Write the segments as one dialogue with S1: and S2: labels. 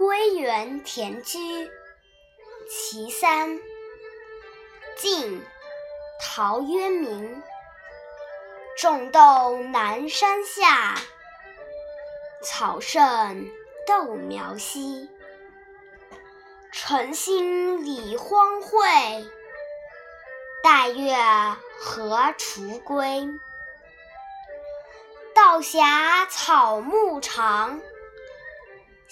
S1: 归园田居其三，晋，陶渊明。种豆南山下，草盛豆苗稀。晨兴理荒秽，带月荷锄归。道狭草木长，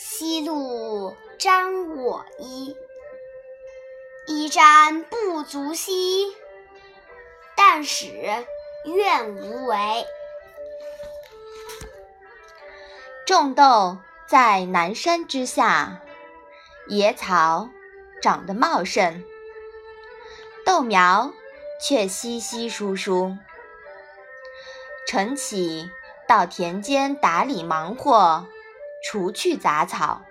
S1: 夕露沾我衣。衣沾不足惜，但使愿无违。
S2: 种豆在南山之下，野草长得茂盛，豆苗却稀稀疏疏。晨起到田间打理忙活，除去杂草，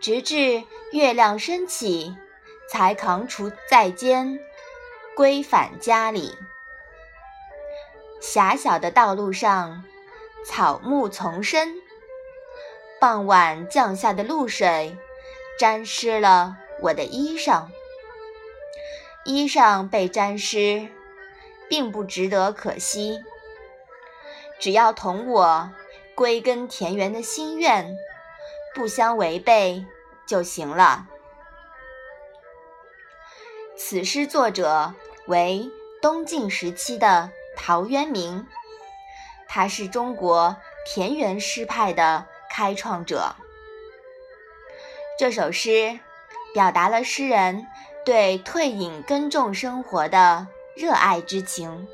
S2: 直至月亮升起，才扛锄在肩，归返家里。狭小的道路上，草木丛生。傍晚降下的露水，沾湿了我的衣裳。衣裳被沾湿，并不值得可惜。只要同我归根田园的心愿不相违背就行了。此诗作者为东晋时期的陶渊明，他是中国田园诗派的开创者。这首诗表达了诗人对退隐耕种生活的热爱之情。